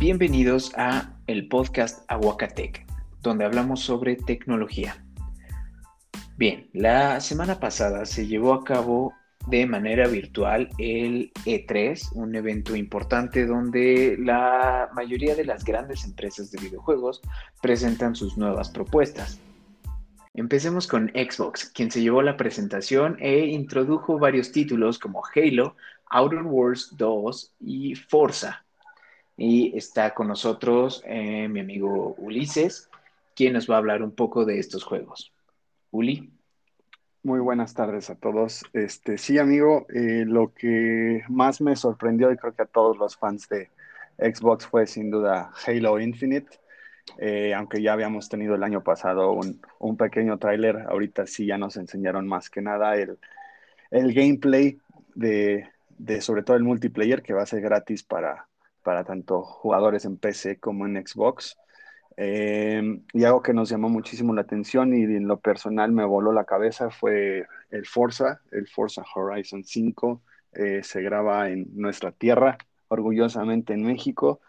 Bienvenidos a el podcast Aguacatec, donde hablamos sobre tecnología. Bien, la semana pasada se llevó a cabo de manera virtual el E3, un evento importante donde la mayoría de las grandes empresas de videojuegos presentan sus nuevas propuestas. Empecemos con Xbox, quien se llevó la presentación e introdujo varios títulos como Halo, Outer Worlds 2 y Forza. Y está con nosotros eh, mi amigo Ulises, quien nos va a hablar un poco de estos juegos. Uli. Muy buenas tardes a todos. Este, sí, amigo, eh, lo que más me sorprendió y creo que a todos los fans de Xbox fue sin duda Halo Infinite. Eh, aunque ya habíamos tenido el año pasado un, un pequeño tráiler, ahorita sí ya nos enseñaron más que nada el, el gameplay de, de sobre todo el multiplayer que va a ser gratis para, para tanto jugadores en PC como en Xbox. Eh, y algo que nos llamó muchísimo la atención y en lo personal me voló la cabeza fue el Forza, el Forza Horizon 5. Eh, se graba en nuestra tierra, orgullosamente en México,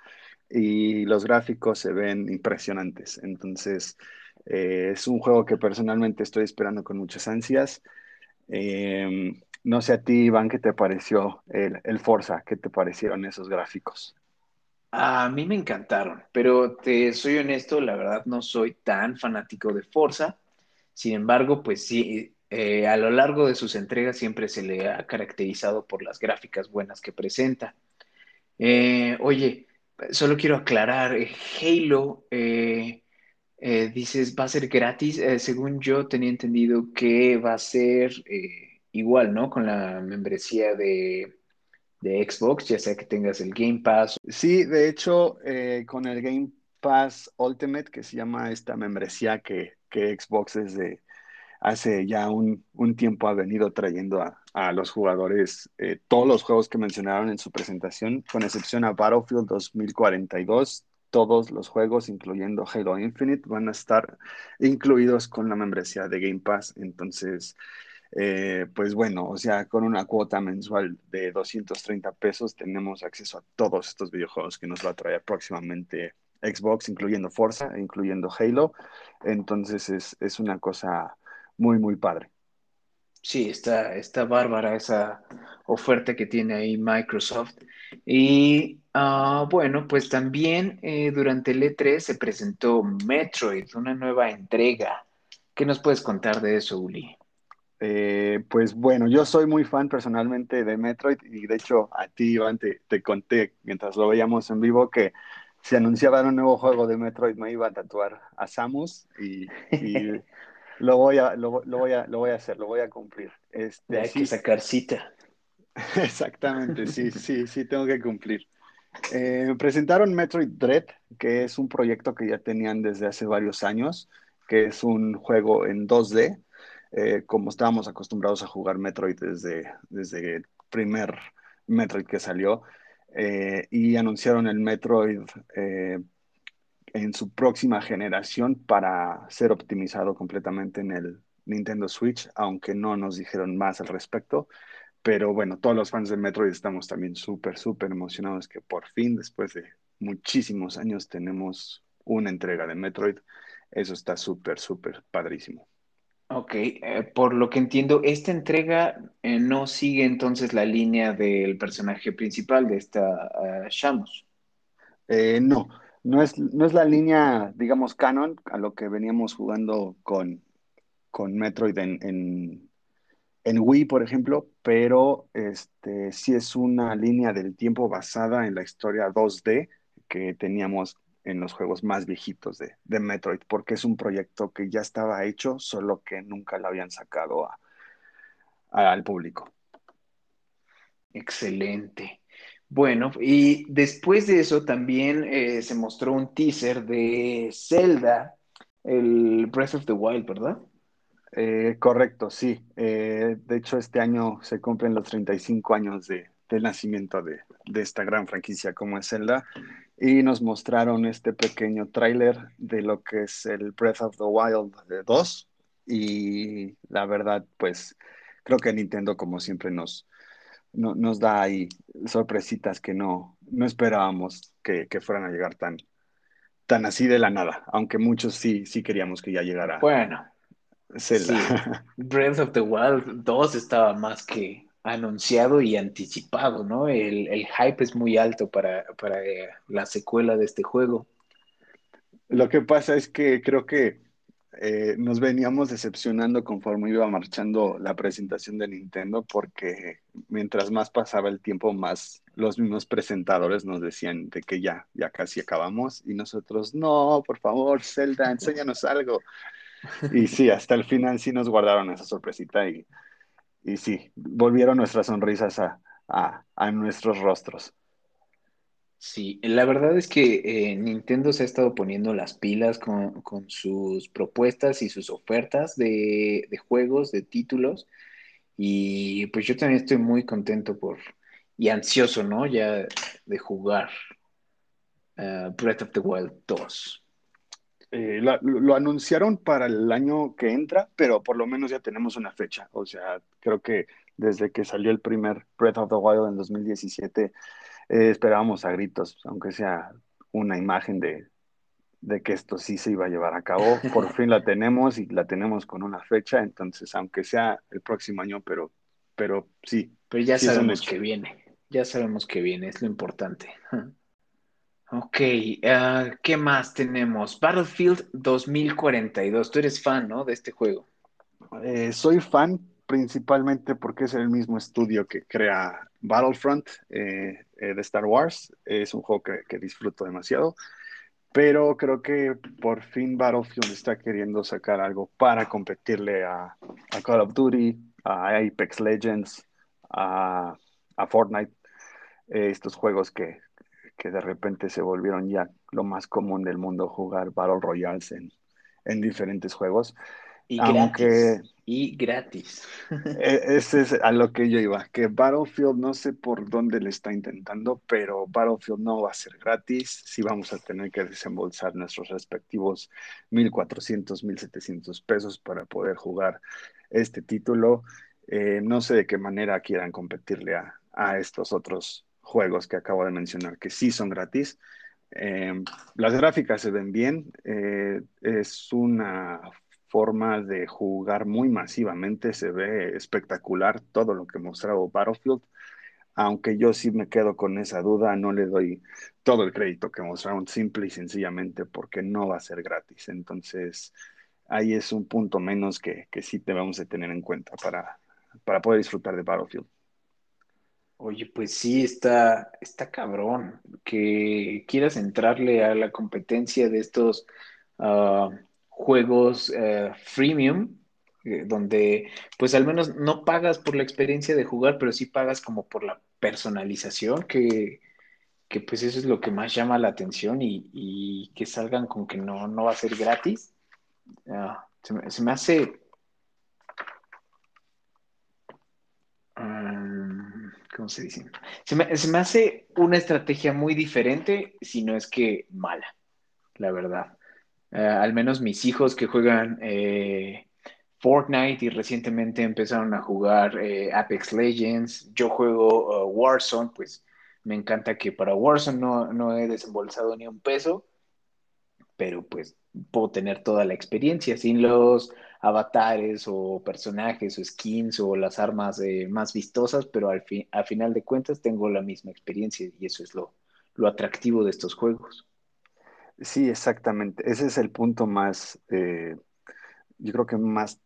y los gráficos se ven impresionantes. Entonces, eh, es un juego que personalmente estoy esperando con muchas ansias. No sé a ti, Iván, ¿qué te pareció el Forza? ¿Qué te parecieron esos gráficos? A mí me encantaron, pero te soy honesto, la verdad no soy tan fanático de Forza. Sin embargo, pues sí, eh, a lo largo de sus entregas siempre se le ha caracterizado por las gráficas buenas que presenta. Eh, oye, solo quiero aclarar, eh, Halo, dices, va a ser gratis. según yo tenía entendido que va a ser igual, ¿no? Con la membresía de, Xbox, ya sea que tengas el Game Pass. Sí, de hecho, eh, con el Game Pass Ultimate, que se llama esta membresía que, Xbox desde hace ya un, tiempo ha venido trayendo a, los jugadores eh, todos los juegos que mencionaron en su presentación, con excepción a Battlefield 2042. Todos los juegos, incluyendo Halo Infinite, van a estar incluidos con la membresía de Game Pass. Entonces, eh, pues bueno, o sea, con una cuota mensual de 230 pesos tenemos acceso a todos estos videojuegos que nos va a traer próximamente Xbox, incluyendo Forza, incluyendo Halo. Entonces es, una cosa muy, muy padre. Sí, está, está bárbara esa oferta que tiene ahí Microsoft. Y ah, bueno, pues también eh, durante el E3 se presentó Metroid, una nueva entrega. ¿Qué nos puedes contar de eso, Uli? Eh, pues bueno, yo soy muy fan personalmente de Metroid y de hecho a ti, Iván, te, conté mientras lo veíamos en vivo que si anunciaban un nuevo juego de Metroid me iba a tatuar a Samus y, lo, voy a, lo, voy a, lo voy a hacer, lo voy a cumplir. Este, hay que sacar cita. Exactamente, sí, sí, sí, tengo que cumplir. Eh, presentaron Metroid Dread, que es un proyecto que ya tenían desde hace varios años, que es un juego en 2D eh, como estábamos acostumbrados a jugar Metroid desde, desde el primer Metroid que salió, eh, y anunciaron el Metroid eh, en su próxima generación para ser optimizado completamente en el Nintendo Switch, aunque no nos dijeron más al respecto. Pero bueno, todos los fans de Metroid estamos también súper, súper emocionados que por fin, después de muchísimos años, tenemos una entrega de Metroid. Eso está súper, súper padrísimo. Ok, eh, por lo que entiendo, esta entrega eh, no sigue entonces la línea del personaje principal de esta uh, Shamus. Eh, no, no es, no es la línea, digamos, canon a lo que veníamos jugando con, con Metroid en, en, Wii, por ejemplo, pero este, sí es una línea del tiempo basada en la historia 2D que teníamos en los juegos más viejitos de, Metroid, porque es un proyecto que ya estaba hecho, solo que nunca lo habían sacado al público. Excelente. Bueno, y después de eso también eh, se mostró un teaser de Zelda, el Breath of the Wild, ¿verdad? Eh, correcto, sí. Eh, de hecho, este año se cumplen los 35 años de, del nacimiento de, de, esta gran franquicia como es Zelda y nos mostraron este pequeño tráiler de lo que es el Breath of the Wild 2 y la verdad pues creo que Nintendo como siempre nos, nos da ahí sorpresitas que no, no esperábamos que, fueran a llegar tan, tan así de la nada, aunque muchos sí, sí queríamos que ya llegara. Bueno, Breath of the Wild 2 estaba más que anunciado y anticipado, ¿no? El, hype es muy alto para, para eh, la secuela de este juego. Lo que pasa es que creo que eh, nos veníamos decepcionando conforme iba marchando la presentación de Nintendo porque mientras más pasaba el tiempo, más los mismos presentadores nos decían de que ya, ya casi acabamos y nosotros, no, por favor, Zelda, enséñanos algo. Y sí, hasta el final sí nos guardaron esa sorpresita y, y sí, volvieron nuestras sonrisas a, a nuestros rostros. Sí, la verdad es que eh, Nintendo se ha estado poniendo las pilas con, sus propuestas y sus ofertas de, juegos, de títulos. Y pues yo también estoy muy contento por y ansioso, ¿no? Ya de jugar uh, Breath of the Wild 2. Eh, lo, anunciaron para el año que entra, pero por lo menos ya tenemos una fecha. O sea, creo que desde que salió el primer Breath of the Wild en 2017 eh, esperábamos a gritos, aunque sea una imagen de, que esto sí se iba a llevar a cabo. Por fin la tenemos y la tenemos con una fecha, entonces aunque sea el próximo año, pero, pero sí. Pero ya sabemos que viene, ya sabemos que viene, es lo importante. Ok, ah, ¿qué más tenemos? Battlefield 2042. Tú eres fan, ¿no? De este juego. Eh, soy fan principalmente porque es el mismo estudio que crea Battlefront eh, eh, de Star Wars. Es un juego que, disfruto demasiado. Pero creo que por fin Battlefield está queriendo sacar algo para competirle a, Call of Duty, a Apex Legends, a, Fortnite. Estos juegos que, de repente se volvieron ya lo más común del mundo jugar Battle Royales en, en diferentes juegos. Y Aunque, Y gratis. E, ese es a lo que yo iba, que Battlefield no sé por dónde le está intentando, pero Battlefield no va a ser gratis. Sí vamos a tener que desembolsar nuestros respectivos 1.400, 1.700 pesos para poder jugar este título. Eh, no sé de qué manera quieran competirle a, estos otros juegos que acabo de mencionar, que sí son gratis. Eh, las gráficas se ven bien, eh, es una forma de jugar muy masivamente, se ve espectacular todo lo que mostraba Battlefield, aunque yo sí me quedo con esa duda, no le doy todo el crédito que mostraron simple y sencillamente porque no va a ser gratis. Entonces, ahí es un punto menos que, sí debemos de tener en cuenta para, para poder disfrutar de Battlefield. Oye, pues sí, está, está cabrón que quieras entrarle a la competencia de estos ah, juegos eh, freemium, eh, donde pues al menos no pagas por la experiencia de jugar, pero sí pagas como por la personalización, que, pues eso es lo que más llama la atención y, que salgan con que no, no va a ser gratis. Ah, se, me, hace... Um, ¿Cómo se dice? Se me hace una estrategia muy diferente, si no es que mala, la verdad. Eh, al menos mis hijos que juegan eh, Fortnite y recientemente empezaron a jugar eh, Apex Legends. Yo juego Warzone, pues me encanta que para Warzone no, no, he desembolsado ni un peso, pero pues puedo tener toda la experiencia sin los avatares o personajes o skins o las armas más vistosas, pero al, fin, al final de cuentas tengo la misma experiencia y eso es lo, lo atractivo de estos juegos. Sí, exactamente. Ese es el punto más, eh, yo creo que más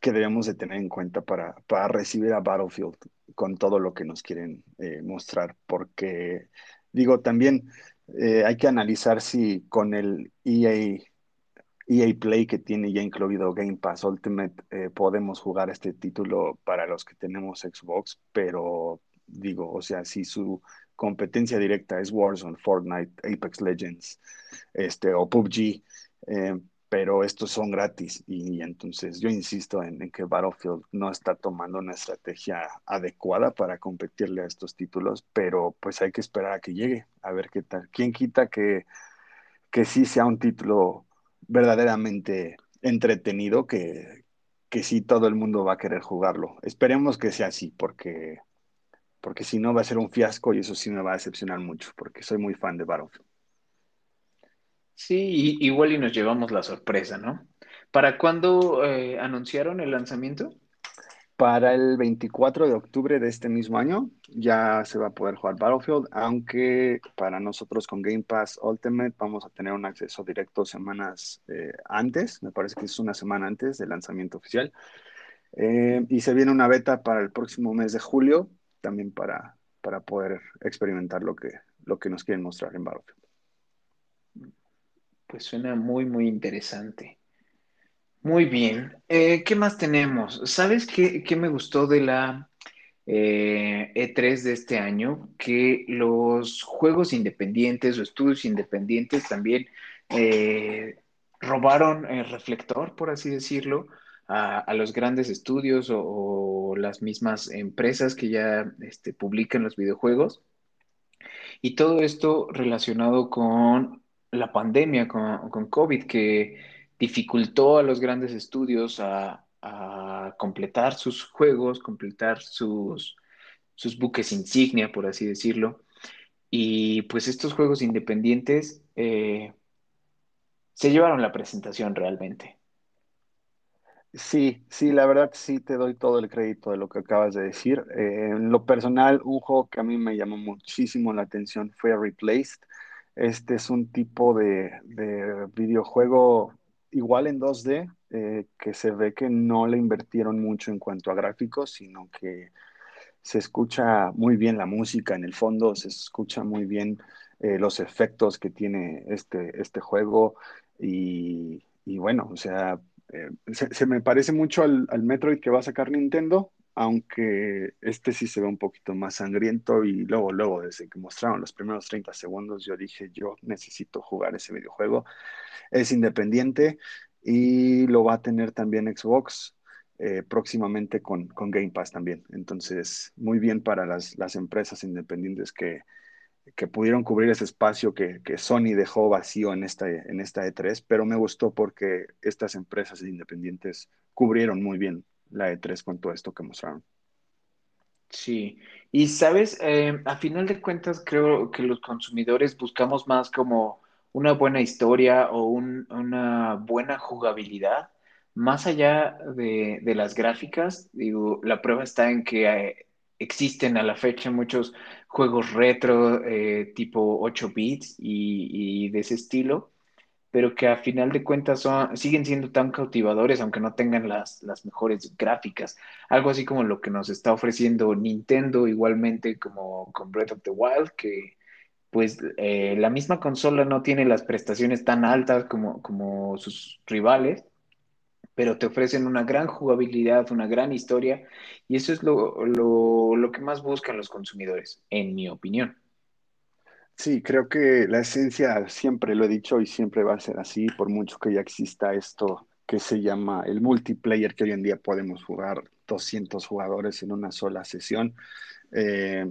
que debemos de tener en cuenta para, para recibir a Battlefield con todo lo que nos quieren eh, mostrar, porque digo, también eh, hay que analizar si con el EA, EA Play que tiene ya incluido Game Pass Ultimate podemos jugar este título para los que tenemos Xbox, pero digo, o sea, si su competencia directa es Warzone, Fortnite, Apex Legends este, o PUBG, eh, pero estos son gratis y, entonces yo insisto en, que Battlefield no está tomando una estrategia adecuada para competirle a estos títulos, pero pues hay que esperar a que llegue, a ver qué tal. ¿Quién quita que, que sí sea un título verdaderamente entretenido, que, que sí todo el mundo va a querer jugarlo? Esperemos que sea así, porque porque si no va a ser un fiasco y eso sí me va a decepcionar mucho, porque soy muy fan de Battlefield. Sí, igual y nos llevamos la sorpresa, ¿no? ¿Para cuándo eh, anunciaron el lanzamiento? Para el 24 de octubre de este mismo año ya se va a poder jugar Battlefield, aunque para nosotros con Game Pass Ultimate vamos a tener un acceso directo semanas eh, antes, me parece que es una semana antes del lanzamiento oficial. Eh, y se viene una beta para el próximo mes de julio, también para, para poder experimentar lo que, lo que nos quieren mostrar en Battlefield. Pues suena muy, muy interesante. Muy bien. Eh, ¿Qué más tenemos? ¿Sabes qué, me gustó de la E3 e de este año? Que los juegos independientes o estudios independientes también eh, robaron el reflector, por así decirlo, a, los grandes estudios o, las mismas empresas que ya este, publican los videojuegos. Y todo esto relacionado con la pandemia, con, con COVID, que dificultó a los grandes estudios a, completar sus juegos, completar sus, sus buques insignia, por así decirlo. Y pues estos juegos independientes eh, se llevaron la presentación realmente. Sí, sí, la verdad sí te doy todo el crédito de lo que acabas de decir. Eh, en lo personal, un juego que a mí me llamó muchísimo la atención fue Replaced. Este es un tipo de, videojuego igual en 2D, eh, que se ve que no le invirtieron mucho en cuanto a gráficos, sino que se escucha muy bien la música en el fondo, se escucha muy bien eh, los efectos que tiene este, este juego. Y, bueno, o sea, eh, se, me parece mucho al, Metroid que va a sacar Nintendo, aunque este sí se ve un poquito más sangriento y luego, luego, desde que mostraron los primeros 30 segundos, yo dije, yo necesito jugar ese videojuego. Es independiente y lo va a tener también Xbox eh, próximamente con, con, Game Pass también. Entonces, muy bien para las, las empresas independientes que, que pudieron cubrir ese espacio que, Sony dejó vacío en esta, en esta E3, pero me gustó porque estas empresas independientes cubrieron muy bien la E3 con todo esto que mostraron. Sí, y sabes, eh, a final de cuentas creo que los consumidores buscamos más como una buena historia o una buena jugabilidad, más allá de, de, las gráficas, digo, la prueba está en que eh, existen a la fecha muchos juegos retro eh, tipo 8 bits y, de ese estilo, pero que a final de cuentas son, siguen siendo tan cautivadores aunque no tengan las, las mejores gráficas. Algo así como lo que nos está ofreciendo Nintendo igualmente como con Breath of the Wild, que pues eh, la misma consola no tiene las prestaciones tan altas como, como sus rivales, pero te ofrecen una gran jugabilidad, una gran historia, y eso es lo, lo, que más buscan los consumidores, en mi opinión. Sí, creo que la esencia, siempre lo he dicho y siempre va a ser así, por mucho que ya exista esto que se llama el multiplayer, que hoy en día podemos jugar 200 jugadores en una sola sesión. Eh,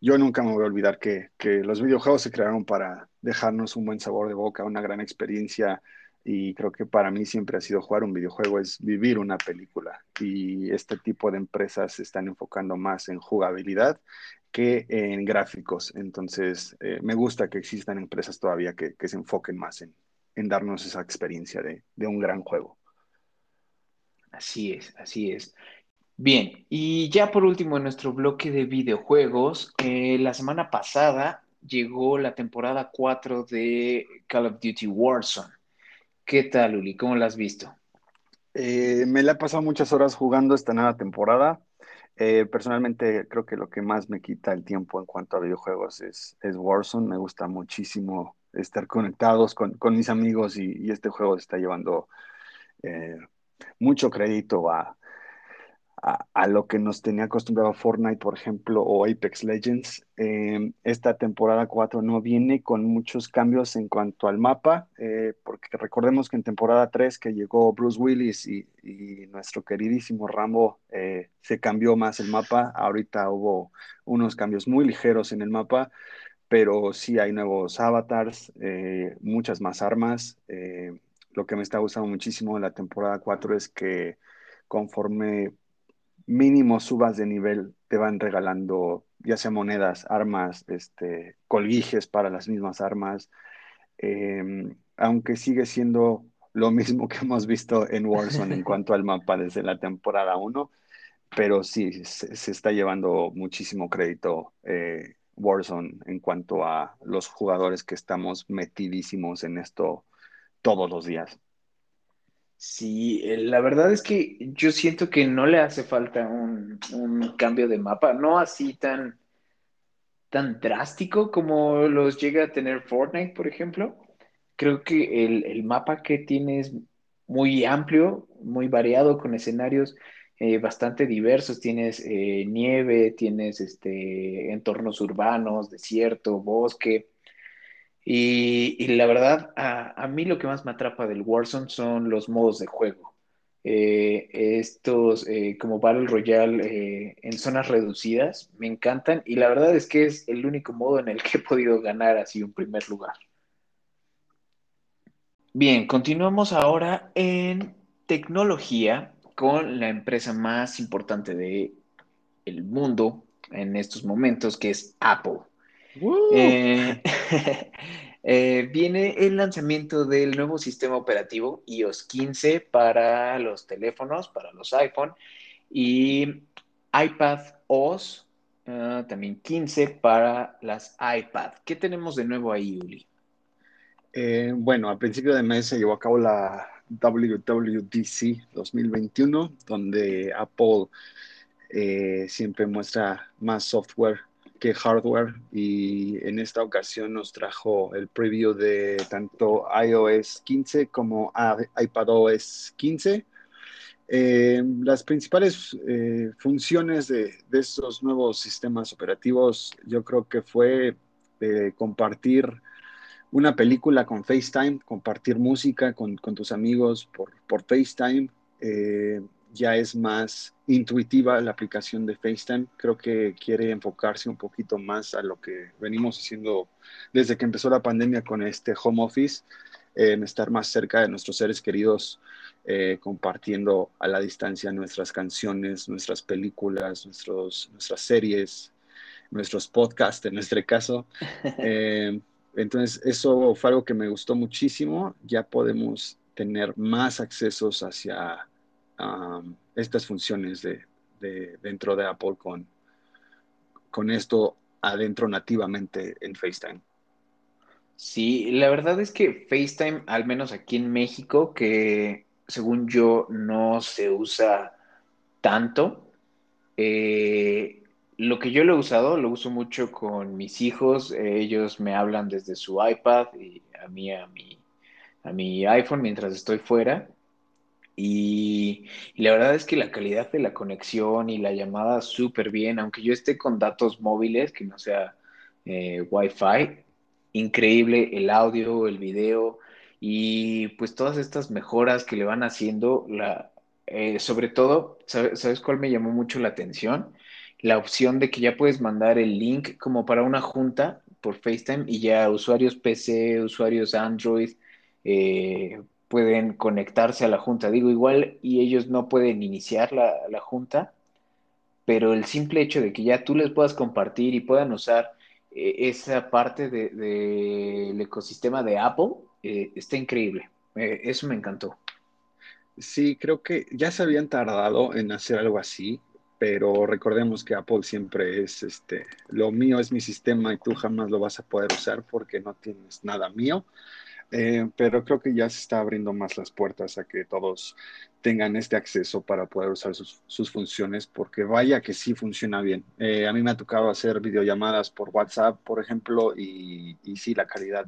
yo nunca me voy a olvidar que, que, los videojuegos se crearon para dejarnos un buen sabor de boca, una gran experiencia y creo que para mí siempre ha sido jugar un videojuego, es vivir una película. Y este tipo de empresas se están enfocando más en jugabilidad que en gráficos. Entonces, eh, me gusta que existan empresas todavía que, se enfoquen más en, darnos esa experiencia de, un gran juego. Así es, así es. Bien, y ya por último en nuestro bloque de videojuegos, eh, la semana pasada llegó la temporada 4 de Call of Duty Warzone. ¿Qué tal, Uli? ¿Cómo la has visto? Eh, me la he pasado muchas horas jugando esta nueva temporada. Eh, personalmente creo que lo que más me quita el tiempo en cuanto a videojuegos es, es Warzone. Me gusta muchísimo estar conectados con, mis amigos y, este juego está llevando eh, mucho crédito a, a, lo que nos tenía acostumbrado Fortnite, por ejemplo, o Apex Legends. Em, esta temporada 4 no viene con muchos cambios en cuanto al mapa, eh, porque recordemos que en temporada 3 que llegó Bruce Willis y, nuestro queridísimo Rambo, eh, se cambió más el mapa. Ahorita hubo unos cambios muy ligeros en el mapa, pero sí hay nuevos avatars, eh, muchas más armas. lo que me está gustando muchísimo en la temporada 4 es que conforme mínimo subas de nivel te van regalando ya sea monedas, armas, este, colguijes para las mismas armas, em, aunque sigue siendo lo mismo que hemos visto en Warzone en cuanto al mapa desde la temporada 1, pero sí, se, está llevando muchísimo crédito eh, Warzone en cuanto a los jugadores que estamos metidísimos en esto todos los días. Sí, eh, la verdad es que yo siento que no le hace falta un, cambio de mapa, no así tan, tan drástico como los llega a tener Fortnite, por ejemplo. Creo que el, mapa que tiene es muy amplio, muy variado, con escenarios eh, bastante diversos. Tienes eh, nieve, tienes este, entornos urbanos, desierto, bosque. Y, la verdad, a, mí lo que más me atrapa del Warzone son los modos de juego. Eh, estos como Battle Royale en zonas reducidas me encantan y la verdad es que es el único modo en el que he podido ganar así un primer lugar. Bien, continuamos ahora en tecnología con la empresa más importante del el mundo en estos momentos, que es Apple. Eh, eh, viene el lanzamiento del nuevo sistema operativo iOS 15 para los teléfonos, para los iPhone, y iPad OS ah, también 15 para las iPad. ¿Qué tenemos de nuevo ahí, Uli? Eh, bueno, a principio de mes se llevó a cabo la WWDC 2021, donde Apple eh, siempre muestra más software que hardware y en esta ocasión nos trajo el preview de tanto iOS 15 como iPadOS 15. Eh, las principales funciones de, de, estos nuevos sistemas operativos yo creo que fue compartir una película con FaceTime, compartir música con, tus amigos por, por FaceTime. Ya es más intuitiva la aplicación de FaceTime. Creo que quiere enfocarse un poquito más a lo que venimos haciendo desde que empezó la pandemia con este home office, en estar más cerca de nuestros seres queridos, eh, compartiendo a la distancia nuestras canciones, nuestras películas, nuestros, nuestras series, nuestros podcasts en nuestro caso. Eh, entonces, eso fue algo que me gustó muchísimo. Ya podemos tener más accesos hacia estas funciones de, dentro de Apple con, con esto adentro nativamente en FaceTime. Sí, la verdad es que FaceTime, al menos aquí en México, que según yo no se usa tanto, eh, lo que yo lo he usado, lo uso mucho con mis hijos. ellos me hablan desde su iPad y a mí a mi, a mi iPhone mientras estoy fuera. Y, la verdad es que la calidad de la conexión y la llamada súper bien, aunque yo esté con datos móviles, que no sea eh, Wi-Fi, increíble el audio, el video y pues todas estas mejoras que le van haciendo, la, eh, sobre todo, ¿sabes cuál me llamó mucho la atención? la opción de que ya puedes mandar el link como para una junta por FaceTime y ya usuarios PC, usuarios Android eh, pueden conectarse a la junta. Digo, igual y ellos no pueden iniciar la, junta, pero el simple hecho de que ya tú les puedas compartir y puedan usar eh, esa parte del ecosistema de Apple, eh, está increíble. eso me encantó. Sí, creo que ya se habían tardado en hacer algo así pero recordemos que Apple siempre es, este, lo mío es mi sistema y tú jamás lo vas a poder usar porque no tienes nada mío. Eh, pero creo que ya se está abriendo más las puertas a que todos tengan este acceso para poder usar sus, funciones, porque vaya que sí funciona bien. Eh, a mí me ha tocado hacer videollamadas por WhatsApp, por ejemplo, y, y sí, la calidad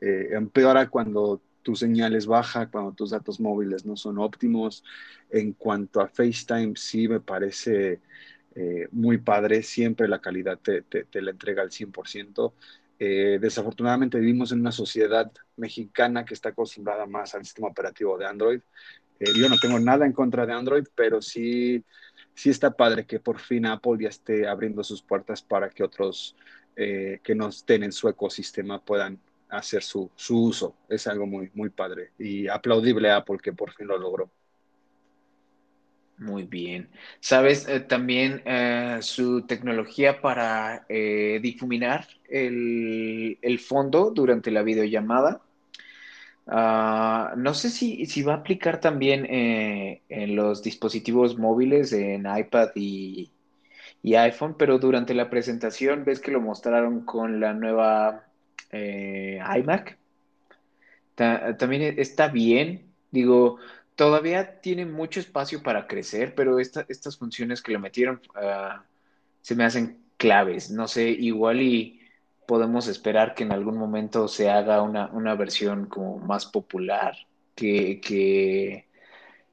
eh, empeora cuando tu señal es baja, cuando tus datos móviles no son óptimos. En cuanto a FaceTime, sí me parece eh, muy padre, siempre la calidad te, la entrega al 100%. Eh, desafortunadamente vivimos en una sociedad mexicana que está acostumbrada más al sistema operativo de Android. Eh, yo no tengo nada en contra de Android, pero sí, sí está padre que por fin Apple ya esté abriendo sus puertas para que otros que no estén en su ecosistema puedan hacer su, uso. Es algo muy, muy padre y aplaudible a Apple que por fin lo logró. Muy bien. ¿Sabes eh, también eh, su tecnología para eh, difuminar el, fondo durante la videollamada? Ah, no sé si, si, va a aplicar también en los dispositivos móviles, en iPad y, iPhone, pero durante la presentación ves que lo mostraron con la nueva iMac. también está bien, digo, todavía tiene mucho espacio para crecer, pero estas funciones que le metieron ah, se me hacen claves. No sé, igual y podemos esperar que en algún momento se haga una, versión como más popular que,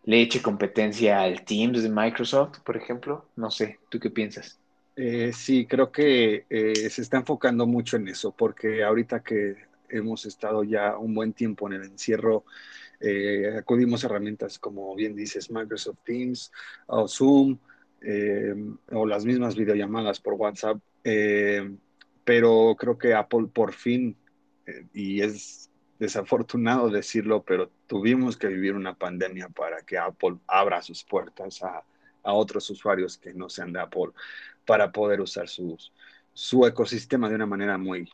le eche competencia al Teams de Microsoft, por ejemplo. No sé, ¿tú qué piensas? Eh, sí, creo que eh, se está enfocando mucho en eso, porque ahorita que hemos estado ya un buen tiempo en el encierro, eh, acudimos a herramientas como bien dices Microsoft Teams o Zoom o las mismas videollamadas por WhatsApp, pero creo que Apple por fin, y es desafortunado decirlo, pero tuvimos que vivir una pandemia para que Apple abra sus puertas a, a otros usuarios que no sean de Apple para poder usar sus, su ecosistema de una manera muy,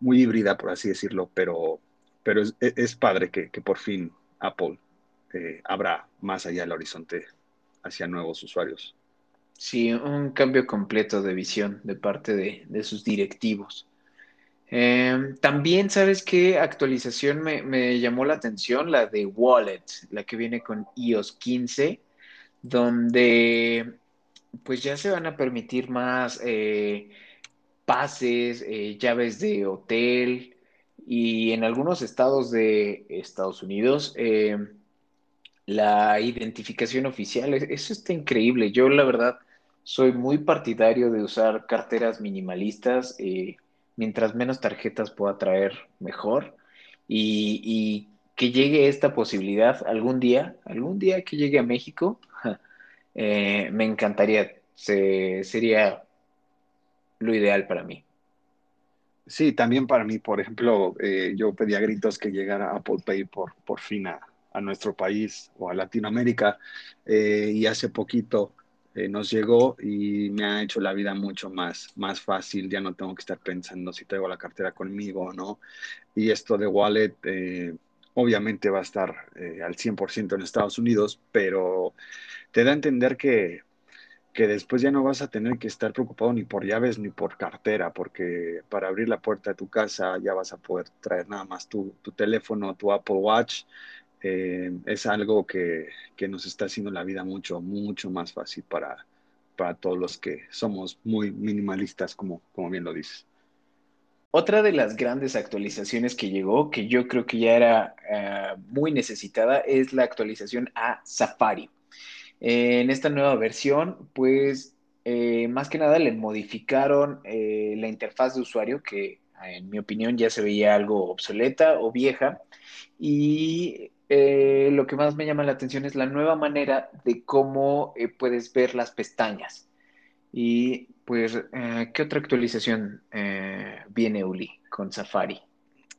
muy híbrida, por así decirlo, pero pero es, padre que, por fin Apple eh, abra más allá del horizonte hacia nuevos usuarios. Sí, un cambio completo de visión de parte de, sus directivos. Em, también, ¿sabes qué actualización me, llamó la atención? La de Wallet, la que viene con iOS 15, donde pues ya se van a permitir más eh, pases, eh, llaves de hotel, y en algunos estados de Estados Unidos, eh, la identificación oficial, eso está increíble. Yo la verdad soy muy partidario de usar carteras minimalistas. Eh, mientras menos tarjetas pueda traer, mejor. Y, que llegue esta posibilidad algún día, algún día que llegue a México, eh, me encantaría. sería lo ideal para mí. Sí, también para mí, por ejemplo, eh, yo pedía gritos que llegara Apple Pay por, por fin a, nuestro país o a Latinoamérica eh, y hace poquito eh, nos llegó y me ha hecho la vida mucho más, más fácil, ya no tengo que estar pensando si traigo la cartera conmigo o no. Y esto de wallet obviamente va a estar al 100% en Estados Unidos, pero te da a entender que que después ya no vas a tener que estar preocupado ni por llaves ni por cartera, porque para abrir la puerta de tu casa ya vas a poder traer nada más tu, teléfono, tu Apple Watch. Eh, es algo que, nos está haciendo la vida mucho, mucho más fácil para, para todos los que somos muy minimalistas, como, como bien lo dices. Otra de las grandes actualizaciones que llegó, que yo creo que ya era eh, muy necesitada, es la actualización a Safari en esta nueva versión, pues eh, más que nada le modificaron eh, la interfaz de usuario, que en mi opinión ya se veía algo obsoleta o vieja. Y eh, lo que más me llama la atención es la nueva manera de cómo puedes ver las pestañas. Y pues, ¿qué otra actualización viene Uli con Safari?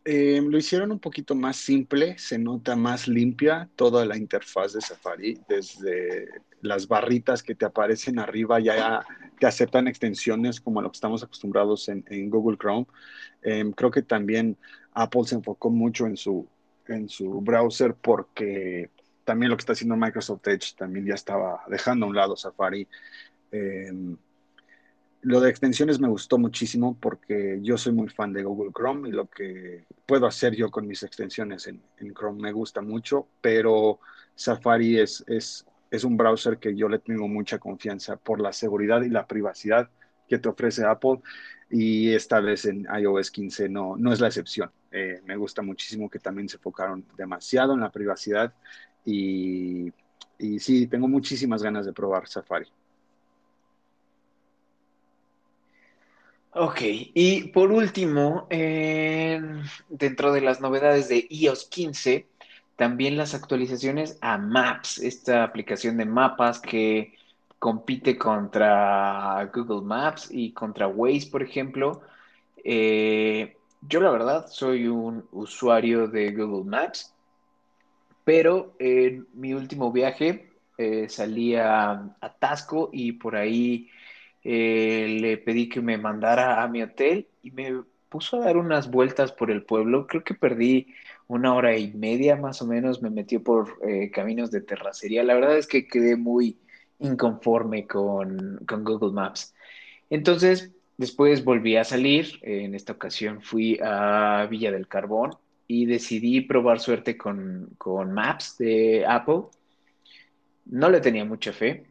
Eh, lo hicieron un poquito más simple, se nota más limpia toda la interfaz de Safari, desde las barritas que te aparecen arriba ya te aceptan extensiones como lo que estamos acostumbrados en, Google Chrome. Em, creo que también Apple se enfocó mucho en su, en su browser porque también lo que está haciendo Microsoft Edge también ya estaba dejando a un lado Safari. Em, lo de extensiones me gustó muchísimo porque yo soy muy fan de Google Chrome y lo que puedo hacer yo con mis extensiones en, Chrome me gusta mucho, pero Safari es, es, es, un browser que yo le tengo mucha confianza por la seguridad y la privacidad que te ofrece Apple y esta vez en iOS 15 no, no es la excepción. Eh, me gusta muchísimo que también se enfocaron demasiado en la privacidad y, y sí, tengo muchísimas ganas de probar Safari. Ok, y por último, dentro de las novedades de iOS 15, también las actualizaciones a Maps, esta aplicación de mapas que compite contra Google Maps y contra Waze, por ejemplo. Eh, yo la verdad soy un usuario de Google Maps, pero en mi último viaje eh, salí a, Tasco y por ahí eh, le pedí que me mandara a mi hotel y me puso a dar unas vueltas por el pueblo. Creo que perdí una hora y media más o menos, me metió por caminos de terracería. La verdad es que quedé muy inconforme con, con Google Maps. Entonces, después volví a salir. En esta ocasión fui a Villa del Carbón y decidí probar suerte con, con Maps de Apple. No le tenía mucha fe,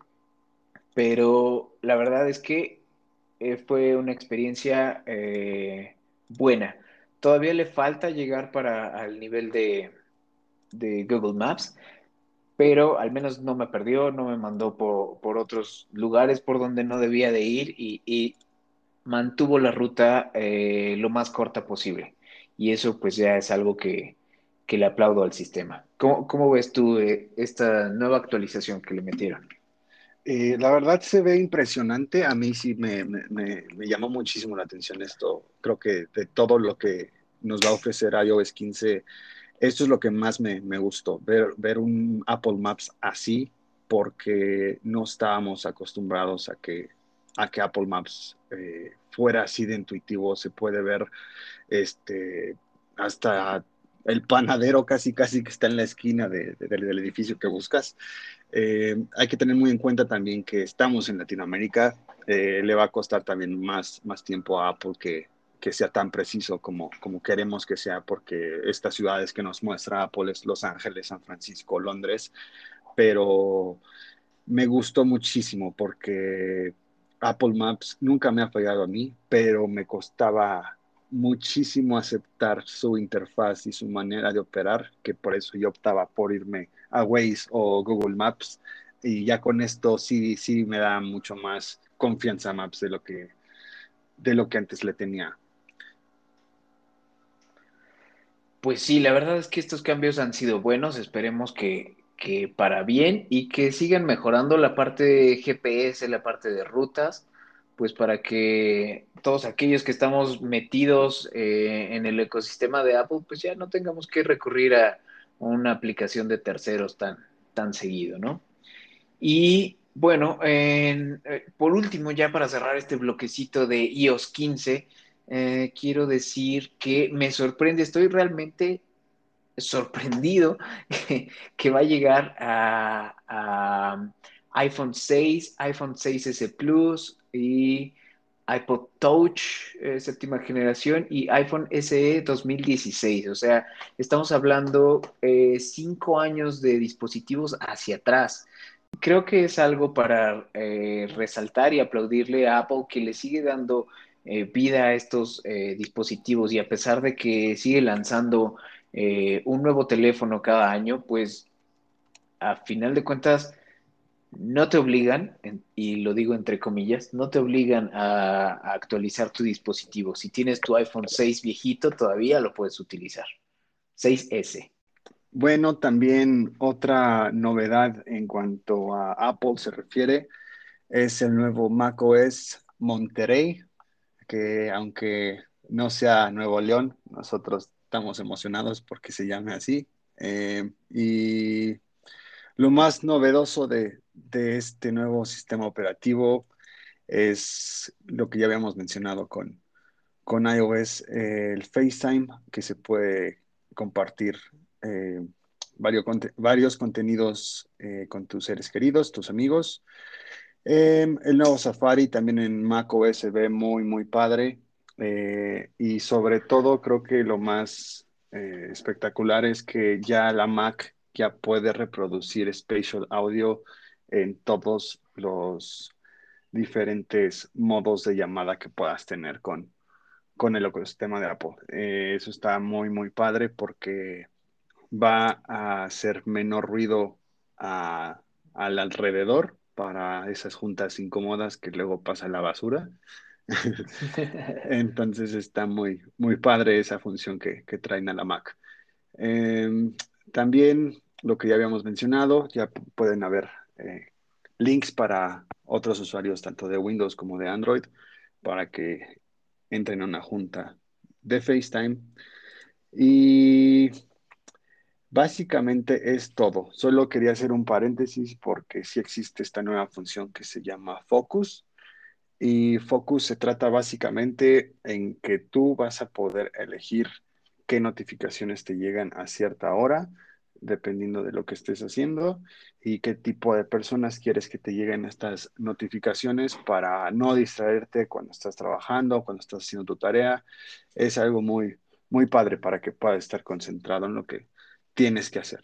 pero la verdad es que eh, fue una experiencia eh, buena. Todavía le falta llegar para al nivel de, de, Google Maps, pero al menos no me perdió, no me mandó por, otros lugares por donde no debía de ir y, mantuvo la ruta eh, lo más corta posible. Y eso pues ya es algo que, le aplaudo al sistema. ¿Cómo, ves tú esta nueva actualización que le metieron? Eh, la verdad se ve impresionante. A mí sí me, llamó muchísimo la atención esto. Creo que de todo lo que nos va a ofrecer iOS 15, esto es lo que más me, gustó, ver, ver un Apple Maps así, porque no estábamos acostumbrados a que, a que Apple Maps eh, fuera así de intuitivo. Se puede ver este, hasta el panadero casi casi que está en la esquina del edificio que buscas. Eh, hay que tener muy en cuenta también que estamos en Latinoamérica. Eh, le va a costar también más, más tiempo a Apple que, que sea tan preciso como, como queremos que sea, porque estas ciudades que nos muestra Apple es Los Ángeles, San Francisco, Londres, pero me gustó muchísimo porque Apple Maps nunca me ha fallado a mí, pero me costaba muchísimo aceptar su interfaz y su manera de operar, que por eso yo optaba por irme a Waze o Google Maps. Y ya con esto sí, sí me da mucho más confianza a Maps de lo que, de lo que antes le tenía. Pues sí, la verdad es que estos cambios han sido buenos, esperemos que, que para bien y que sigan mejorando la parte de GPS, la parte de rutas pues para que todos aquellos que estamos metidos eh, en el ecosistema de Apple, pues ya no tengamos que recurrir a una aplicación de terceros tan, tan seguido, ¿no? Y bueno, eh, por último, ya para cerrar este bloquecito de iOS 15, eh, quiero decir que me sorprende, estoy realmente sorprendido que, va a llegar a, iPhone 6, iPhone 6S Plus, y iPod Touch eh, séptima generación y iPhone SE 2016. O sea, estamos hablando eh, cinco años de dispositivos hacia atrás. Creo que es algo para resaltar y aplaudirle a Apple que le sigue dando vida a estos dispositivos y a pesar de que sigue lanzando un nuevo teléfono cada año, pues a final de cuentas no te obligan, y lo digo entre comillas, no te obligan a, actualizar tu dispositivo. Si tienes tu iPhone 6 viejito, todavía lo puedes utilizar. 6S. Bueno, también otra novedad en cuanto a Apple se refiere es el nuevo macOS Monterey, que aunque no sea Nuevo León, nosotros estamos emocionados porque se llame así. Eh, y lo más novedoso de, este nuevo sistema operativo es lo que ya habíamos mencionado con, con iOS, el FaceTime, que se puede compartir eh, varios, varios, contenidos eh, con tus seres queridos, tus amigos. Em, el nuevo Safari también en macOS se ve muy, muy padre. Eh, y sobre todo creo que lo más espectacular es que ya la Mac ya puede reproducir spatial audio en todos los diferentes modos de llamada que puedas tener con, con el ecosistema de Apple. Eh, eso está muy, muy padre porque va a hacer menor ruido al alrededor para esas juntas incómodas que luego pasa la basura. Entonces está muy, muy padre esa función que, traen a la Mac. Em, también lo que ya habíamos mencionado, ya pueden haber eh, links para otros usuarios tanto de Windows como de Android para que entren a una junta de FaceTime. Y Básicamente es todo. Solo quería hacer un paréntesis porque sí existe esta nueva función que se llama Focus. Y Focus se trata básicamente en que tú vas a poder elegir qué notificaciones te llegan a cierta hora, dependiendo de lo que estés haciendo, y qué tipo de personas quieres que te lleguen estas notificaciones para no distraerte cuando estás trabajando, cuando estás haciendo tu tarea. Es algo muy, muy padre para que puedas estar concentrado en lo que tienes que hacer.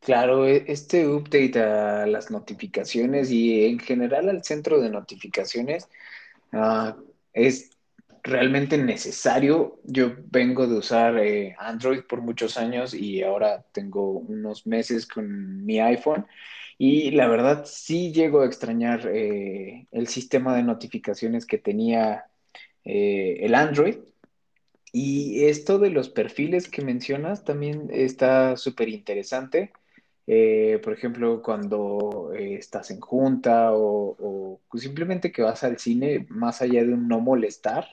Claro, e, este update a las notificaciones y en general al centro de notificaciones uh, es realmente necesario. Yo vengo de usar eh, Android por muchos años y ahora tengo unos meses con mi iPhone y la verdad sí llego a extrañar eh, el sistema de notificaciones que tenía eh, el Android. Y esto de los perfiles que mencionas también está súper interesante. por ejemplo, cuando estás en junta o, simplemente que vas al cine, más allá de un no molestar,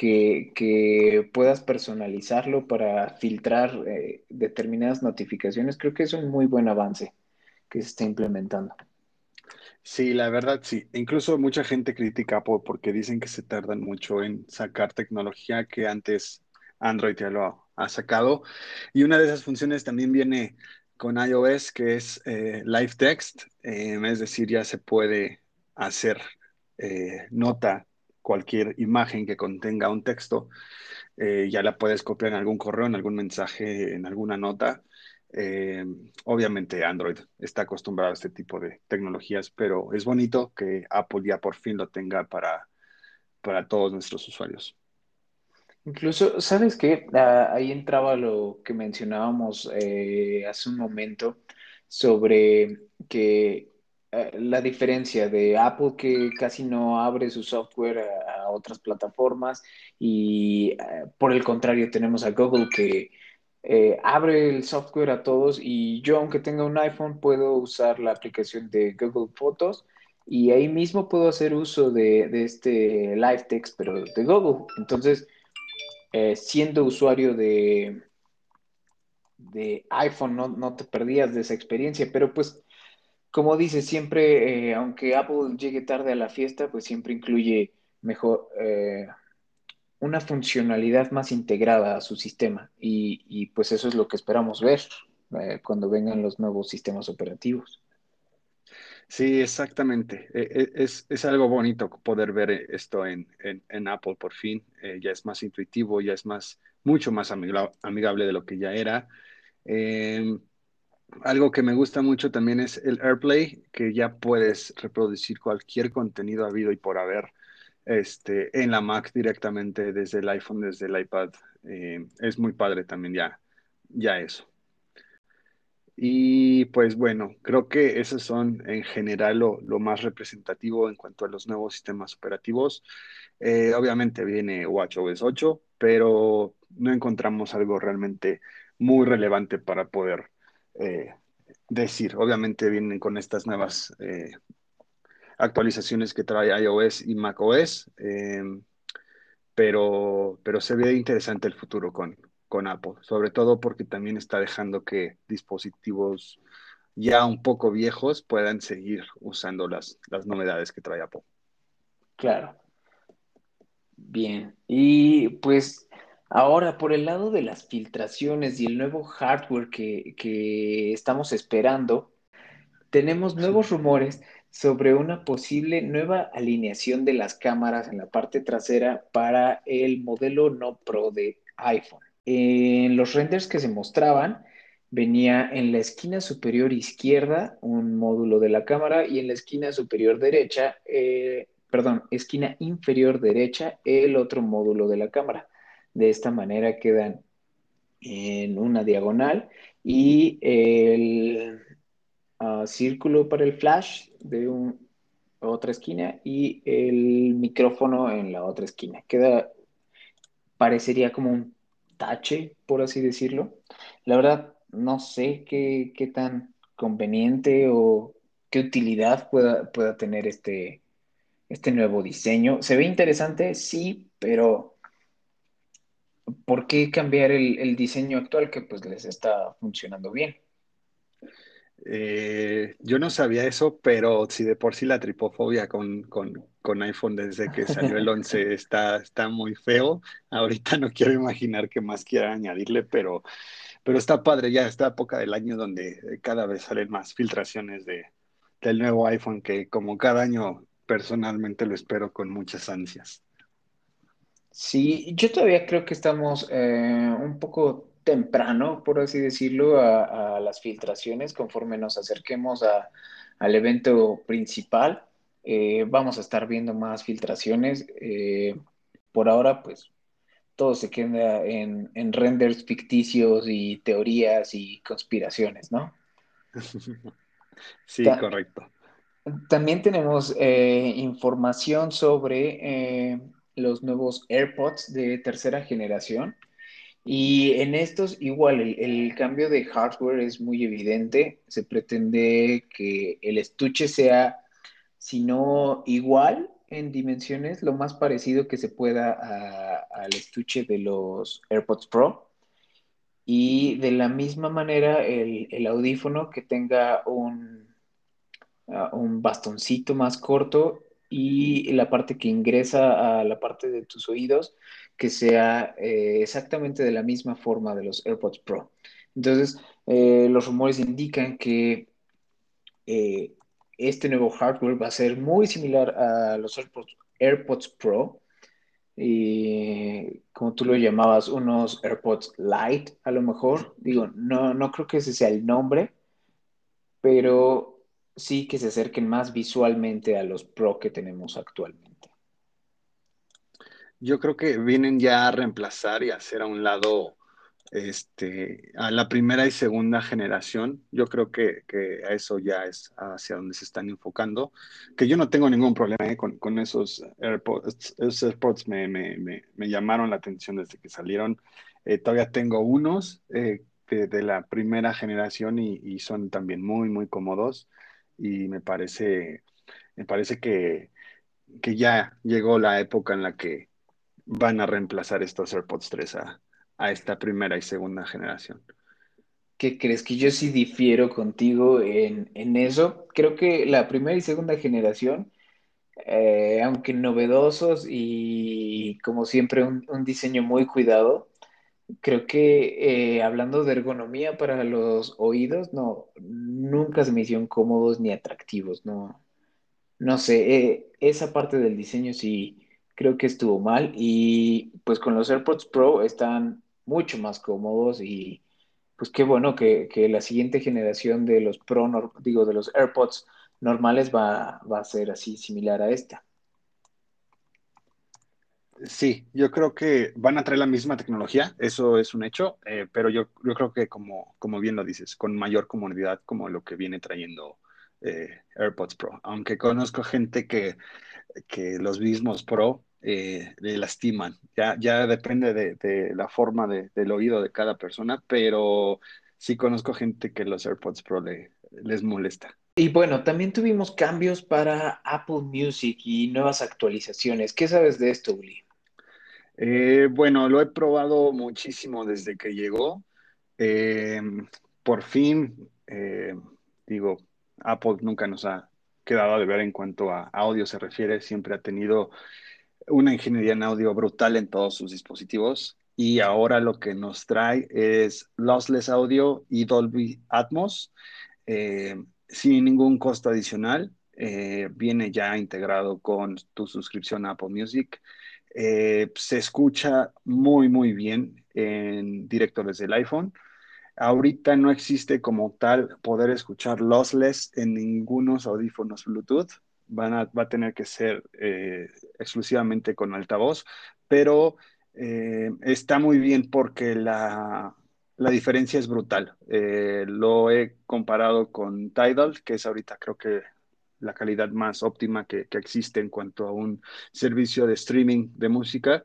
que, puedas personalizarlo para filtrar eh, determinadas notificaciones, creo que es un muy buen avance que se está implementando. Sí, la verdad sí. Incluso mucha gente critica porque dicen que se tardan mucho en sacar tecnología que antes Android ya lo ha, sacado. Y una de esas funciones también viene con iOS, que es eh, Live Text, eh, es decir, ya se puede hacer nota cualquier imagen que contenga un texto, eh, ya la puedes copiar en algún correo, en algún mensaje, en alguna nota. Eh, obviamente Android está acostumbrado a este tipo de tecnologías, pero es bonito que Apple ya por fin lo tenga para, para todos nuestros usuarios. Incluso, ¿sabes qué? Ah, ahí entraba lo que mencionábamos eh, hace un momento sobre que eh, la diferencia de Apple que casi no abre su software a, otras plataformas y por el contrario tenemos a Google que eh, abre el software a todos y yo aunque tenga un iPhone puedo usar la aplicación de Google Fotos y ahí mismo puedo hacer uso de, este Live Text pero de Google. Entonces, siendo usuario de, iPhone no, te perdías de esa experiencia, pero pues como dices, siempre, eh, aunque Apple llegue tarde a la fiesta, pues siempre incluye mejor eh, una funcionalidad más integrada a su sistema. Y, pues eso es lo que esperamos ver eh, cuando vengan los nuevos sistemas operativos. Sí, exactamente. Es, es, algo bonito poder ver esto en, en, Apple por fin. ya es más intuitivo, ya es más, mucho más amigable de lo que ya era. Em, algo que me gusta mucho también es el AirPlay, que ya puedes reproducir cualquier contenido habido y por haber este, en la Mac directamente desde el iPhone, desde el iPad. Eh, es muy padre también ya, ya eso. Y pues bueno, creo que esos son en general lo, más representativo en cuanto a los nuevos sistemas operativos. Eh, obviamente viene WatchOS 8, pero no encontramos algo realmente muy relevante para poder eh, decir. Obviamente vienen con estas nuevas actualizaciones que trae iOS y macOS, eh, pero, pero se ve interesante el futuro con, con Apple, sobre todo porque también está dejando que dispositivos ya un poco viejos puedan seguir usando las, las novedades que trae Apple. Claro. Bien. Y pues Ahora, por el lado de las filtraciones y el nuevo hardware que, estamos esperando, tenemos nuevos rumores sobre una posible nueva alineación de las cámaras en la parte trasera para el modelo no Pro de iPhone. En los renders que se mostraban, venía en la esquina superior izquierda un módulo de la cámara y en la esquina superior derecha, eh, perdón, esquina inferior derecha, el otro módulo de la cámara. De esta manera quedan en una diagonal y el ah, círculo para el flash de un, otra esquina y el micrófono en la otra esquina. Queda, parecería como un tache, por así decirlo. La verdad, no sé qué, qué tan conveniente o qué utilidad pueda, pueda tener este, este nuevo diseño. Se ve interesante, sí, pero ¿por qué cambiar el, diseño actual que pues les está funcionando bien? Eh, yo no sabía eso, pero si de por sí la tripofobia con, con, iPhone desde que salió el 11 está, está muy feo, ahorita no quiero imaginar qué más quiera añadirle, pero, pero está padre ya esta época del año donde cada vez salen más filtraciones de, del nuevo iPhone que como cada año personalmente lo espero con muchas ansias. Sí, yo todavía creo que estamos eh, un poco temprano, por así decirlo, a, las filtraciones. Conforme nos acerquemos al evento principal, eh, vamos a estar viendo más filtraciones. Eh, por ahora, pues todo se queda en, en, renders ficticios y teorías y conspiraciones, ¿no? Sí, correcto. También tenemos información sobre los nuevos AirPods de tercera generación. Y en estos igual el, cambio de hardware es muy evidente. Se pretende que el estuche sea, si no igual en dimensiones, lo más parecido que se pueda al estuche de los AirPods Pro. Y de la misma manera el, audífono que tenga un, uh, un bastoncito más corto y la parte que ingresa a la parte de tus oídos que sea eh, exactamente de la misma forma de los AirPods Pro. Entonces, eh, los rumores indican que eh, este nuevo hardware va a ser muy similar a los AirPods, Pro, y como tú lo llamabas, unos AirPods Lite, a lo mejor. Digo, no, no creo que ese sea el nombre, pero sí que se acerquen más visualmente a los Pro que tenemos actualmente. Yo creo que vienen ya a reemplazar y hacer a un lado este, a la primera y segunda generación. Yo creo que, que a eso ya es hacia donde se están enfocando. Que yo no tengo ningún problema eh, con, con, esos AirPods. Esos AirPods me, me, me, llamaron la atención desde que salieron. Eh, todavía tengo unos eh, de, de, la primera generación y, y, son también muy, muy cómodos y me parece, me parece que, ya llegó la época en la que van a reemplazar estos AirPods 3 a, esta primera y segunda generación. ¿Qué crees? Que yo sí difiero contigo en, eso. Creo que la primera y segunda generación, eh, aunque novedosos y como siempre un, un diseño muy cuidado, creo que eh, hablando de ergonomía para los oídos, no, nunca se me hicieron cómodos ni atractivos, no, no sé, eh, esa parte del diseño sí creo que estuvo mal y pues con los AirPods Pro están mucho más cómodos y pues qué bueno que, la siguiente generación de los Pro, digo, de los AirPods normales va, va a ser así similar a esta. Sí, yo creo que van a traer la misma tecnología, eso es un hecho, eh, pero yo, yo, creo que como, como bien lo dices, con mayor comodidad como lo que viene trayendo eh, AirPods Pro. Aunque conozco gente que, que los mismos Pro eh, le lastiman, ya, ya depende de, de la forma de, del oído de cada persona, pero sí conozco gente que los AirPods Pro le, les molesta. Y bueno, también tuvimos cambios para Apple Music y nuevas actualizaciones. ¿Qué sabes de esto, Uli? Eh, bueno, lo he probado muchísimo desde que llegó. Eh, por fin, eh, digo, Apple nunca nos ha quedado de ver en cuanto a audio se refiere, siempre ha tenido una ingeniería en audio brutal en todos sus dispositivos y ahora lo que nos trae es lossless audio y Dolby Atmos sin ningún costo adicional. viene ya integrado con tu suscripción a Apple Music eh, se escucha muy, muy bien en directo desde el iPhone. Ahorita no existe como tal poder escuchar lossless en ningunos audífonos Bluetooth. Van a, va a tener que ser eh, exclusivamente con altavoz, pero eh, está muy bien porque la, la diferencia es brutal. lo he comparado con Tidal, que es ahorita creo que la calidad más óptima que, existe en cuanto a un servicio de streaming de música.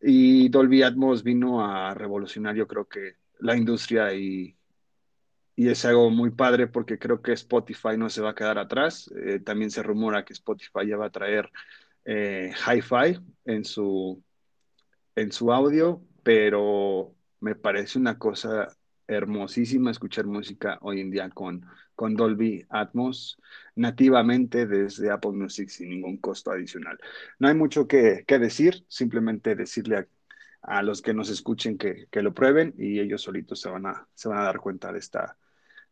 Y Dolby Atmos vino a revolucionar, yo creo que la industria y, y es algo muy padre porque creo que Spotify no se va a quedar atrás. Eh, también se rumora que Spotify ya va a traer eh, hi-fi en su, en su audio, pero me parece una cosa hermosísima escuchar música hoy en día con, con Dolby Atmos nativamente desde Apple Music sin ningún costo adicional. No hay mucho que, decir, simplemente decirle a, los que nos escuchen que, lo prueben y ellos solitos se van a, se van a dar cuenta de esta,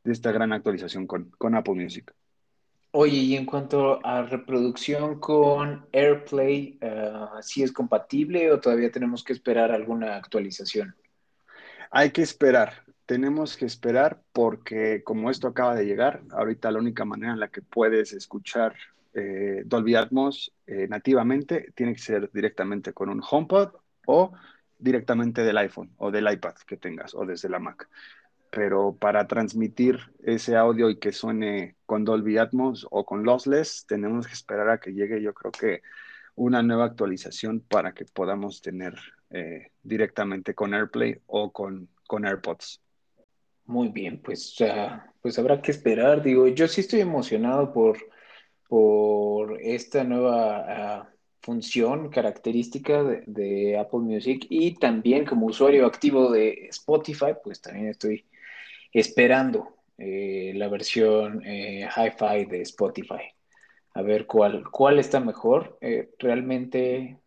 de esta gran actualización con, con Apple Music. Oye, y en cuanto a reproducción con AirPlay, uh, ¿sí es compatible o todavía tenemos que esperar alguna actualización? Hay que esperar, tenemos que esperar porque como esto acaba de llegar, ahorita la única manera en la que puedes escuchar eh, Dolby Atmos eh, nativamente tiene que ser directamente con un HomePod o directamente del iPhone o del iPad que tengas o desde la Mac pero para transmitir ese audio y que suene con Dolby Atmos o con Lossless, tenemos que esperar a que llegue, yo creo que una nueva actualización para que podamos tener eh, directamente con AirPlay o con, con AirPods. Muy bien, pues, pues habrá que esperar. Digo, yo sí estoy emocionado por, por esta nueva ah, función característica de, Apple Music y también como usuario activo de Spotify, pues también estoy esperando eh, la versión eh, hi-fi de Spotify. A ver cuál, cuál está mejor. Eh, realmente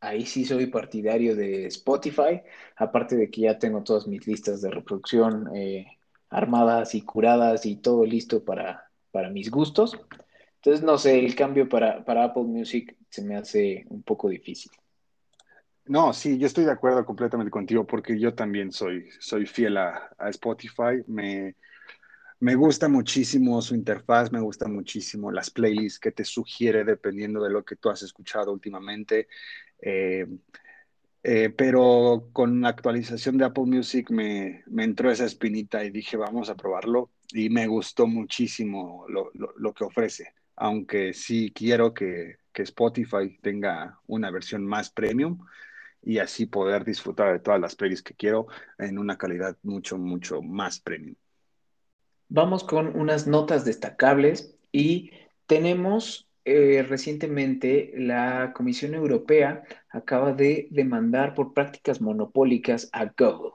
ahí sí soy partidario de Spotify, aparte de que ya tengo todas mis listas de reproducción armadas y curadas y todo listo para, para mis gustos. Entonces, no sé, el cambio para, para Apple Music se me hace un poco difícil. No, sí, yo estoy de acuerdo completamente contigo porque yo también soy, soy fiel a, Spotify. Me, me, gusta muchísimo su interfaz, me gusta muchísimo las playlists que te sugiere dependiendo de lo que tú has escuchado últimamente. Eh, eh, pero con la actualización de Apple Music me, me, entró esa espinita y dije, vamos a probarlo. Y me gustó muchísimo lo, lo, que ofrece, aunque sí quiero que, que Spotify tenga una versión más premium y así poder disfrutar de todas las playlists que quiero en una calidad mucho, mucho más premium. Vamos con unas notas destacables y tenemos eh, recientemente la Comisión Europea acaba de demandar por prácticas monopólicas a Google.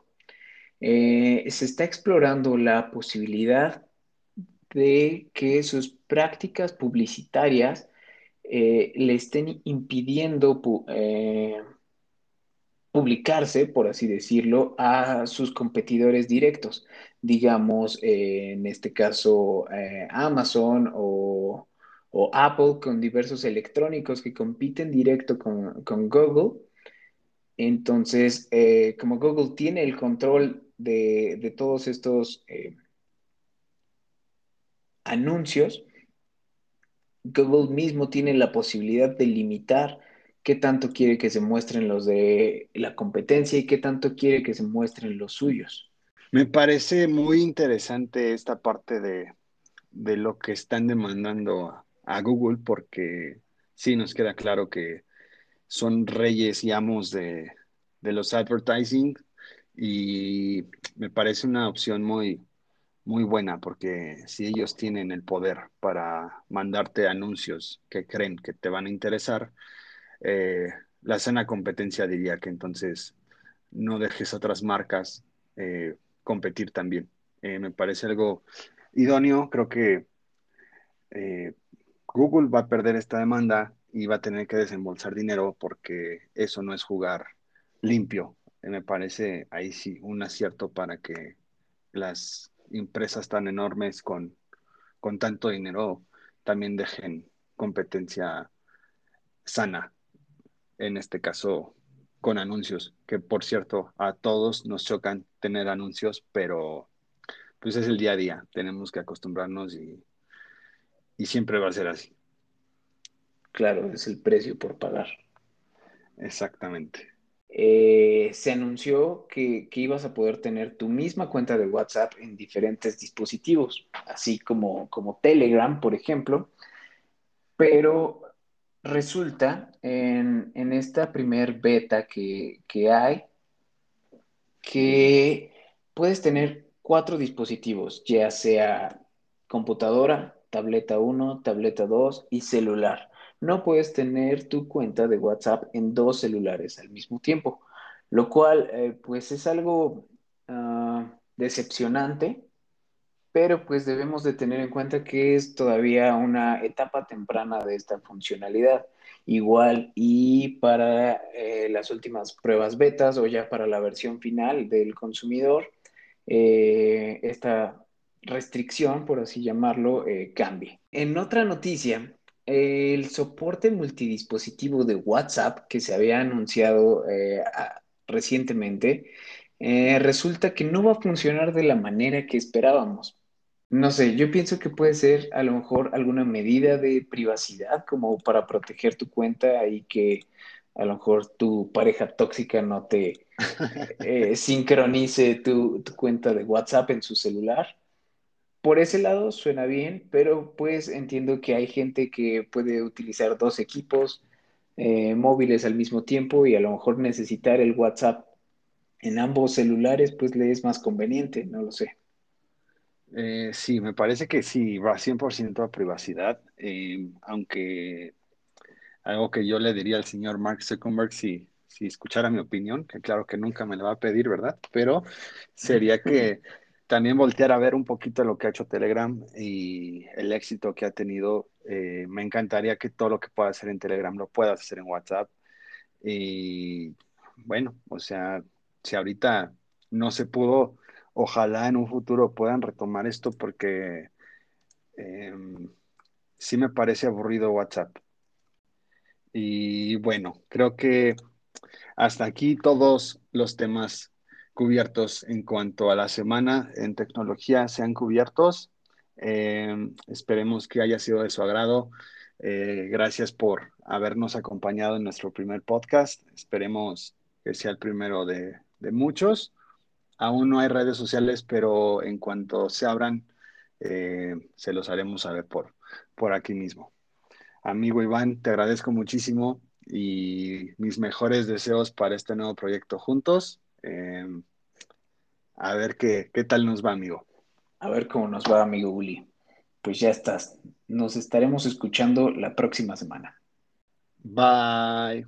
Eh, se está explorando la posibilidad de que sus prácticas publicitarias eh, le estén impidiendo publicarse, por así decirlo, a sus competidores directos, digamos, eh, en este caso, eh, Amazon o, Apple con diversos electrónicos que compiten directo con, Google. Entonces, eh, como Google tiene el control de todos estos anuncios, Google mismo tiene la posibilidad de limitar qué tanto quiere que se muestren los de la competencia y qué tanto quiere que se muestren los suyos. Me parece muy interesante esta parte de, lo que están demandando a, Google porque sí nos queda claro que son reyes y amos de, de los advertising y me parece una opción muy, muy buena porque si ellos tienen el poder para mandarte anuncios que creen que te van a interesar, eh, la sana competencia diría que entonces no dejes otras marcas eh, competir también. Eh, me parece algo idóneo, creo que Google va a perder esta demanda y va a tener que desembolsar dinero porque eso no es jugar limpio. me parece ahí sí un acierto para que las empresas tan enormes con, con tanto dinero también dejen competencia sana en este caso con anuncios, que por cierto, a todos nos chocan tener anuncios, pero pues es el día a día, tenemos que acostumbrarnos y, siempre va a ser así. Claro, es el precio por pagar. Exactamente. Eh, se anunció que, que, ibas a poder tener tu misma cuenta de WhatsApp en diferentes dispositivos, así como, como Telegram, por ejemplo, pero resulta en, esta primer beta que, hay que puedes tener cuatro dispositivos, ya sea computadora, tableta 1, tableta 2 y celular. No puedes tener tu cuenta de WhatsApp en dos celulares al mismo tiempo. lo cual eh, pues es algo ah, decepcionante, pero pues debemos de tener en cuenta que es todavía una etapa temprana de esta funcionalidad. Igual y para eh, las últimas pruebas betas o ya para la versión final del consumidor, eh, esta restricción, por así llamarlo, cambie. En otra noticia, el soporte multidispositivo de WhatsApp que se había anunciado recientemente, eh, resulta que no va a funcionar de la manera que esperábamos. No sé, yo pienso que puede ser a lo mejor alguna medida de privacidad como para proteger tu cuenta y que a lo mejor tu pareja tóxica no te eh, sincronice tu, tu, cuenta de WhatsApp en su celular. Por ese lado suena bien, pero pues entiendo que hay gente que puede utilizar dos equipos eh, móviles al mismo tiempo y a lo mejor necesitar el WhatsApp en ambos celulares, pues le es más conveniente, no lo sé. Eh, sí, me parece que sí, va 100% a privacidad, eh, aunque algo que yo le diría al señor Mark Zuckerberg si, si escuchara mi opinión, que claro que nunca me la va a pedir, ¿verdad? Pero sería que también voltear a ver un poquito lo que ha hecho Telegram y el éxito que ha tenido. Eh, me encantaría que todo lo que pueda hacer en Telegram lo puedas hacer en WhatsApp. Y bueno, o sea, si ahorita no se pudo, ojalá en un futuro puedan retomar esto porque em, sí me parece aburrido WhatsApp. Y bueno, creo que hasta aquí todos los temas cubiertos en cuanto a la semana en tecnología sean cubiertos. Eh, esperemos que haya sido de su agrado. Eh, gracias por habernos acompañado en nuestro primer podcast. Esperemos que sea el primero de, muchos. Aún no hay redes sociales, pero en cuanto se abran, eh, se los haremos saber por, por aquí mismo. Amigo Iván, te agradezco muchísimo y mis mejores deseos para este nuevo proyecto juntos. Em, a ver qué, qué tal nos va, amigo. A ver cómo nos va, amigo Uli. Pues ya estás. Nos estaremos escuchando la próxima semana. Bye.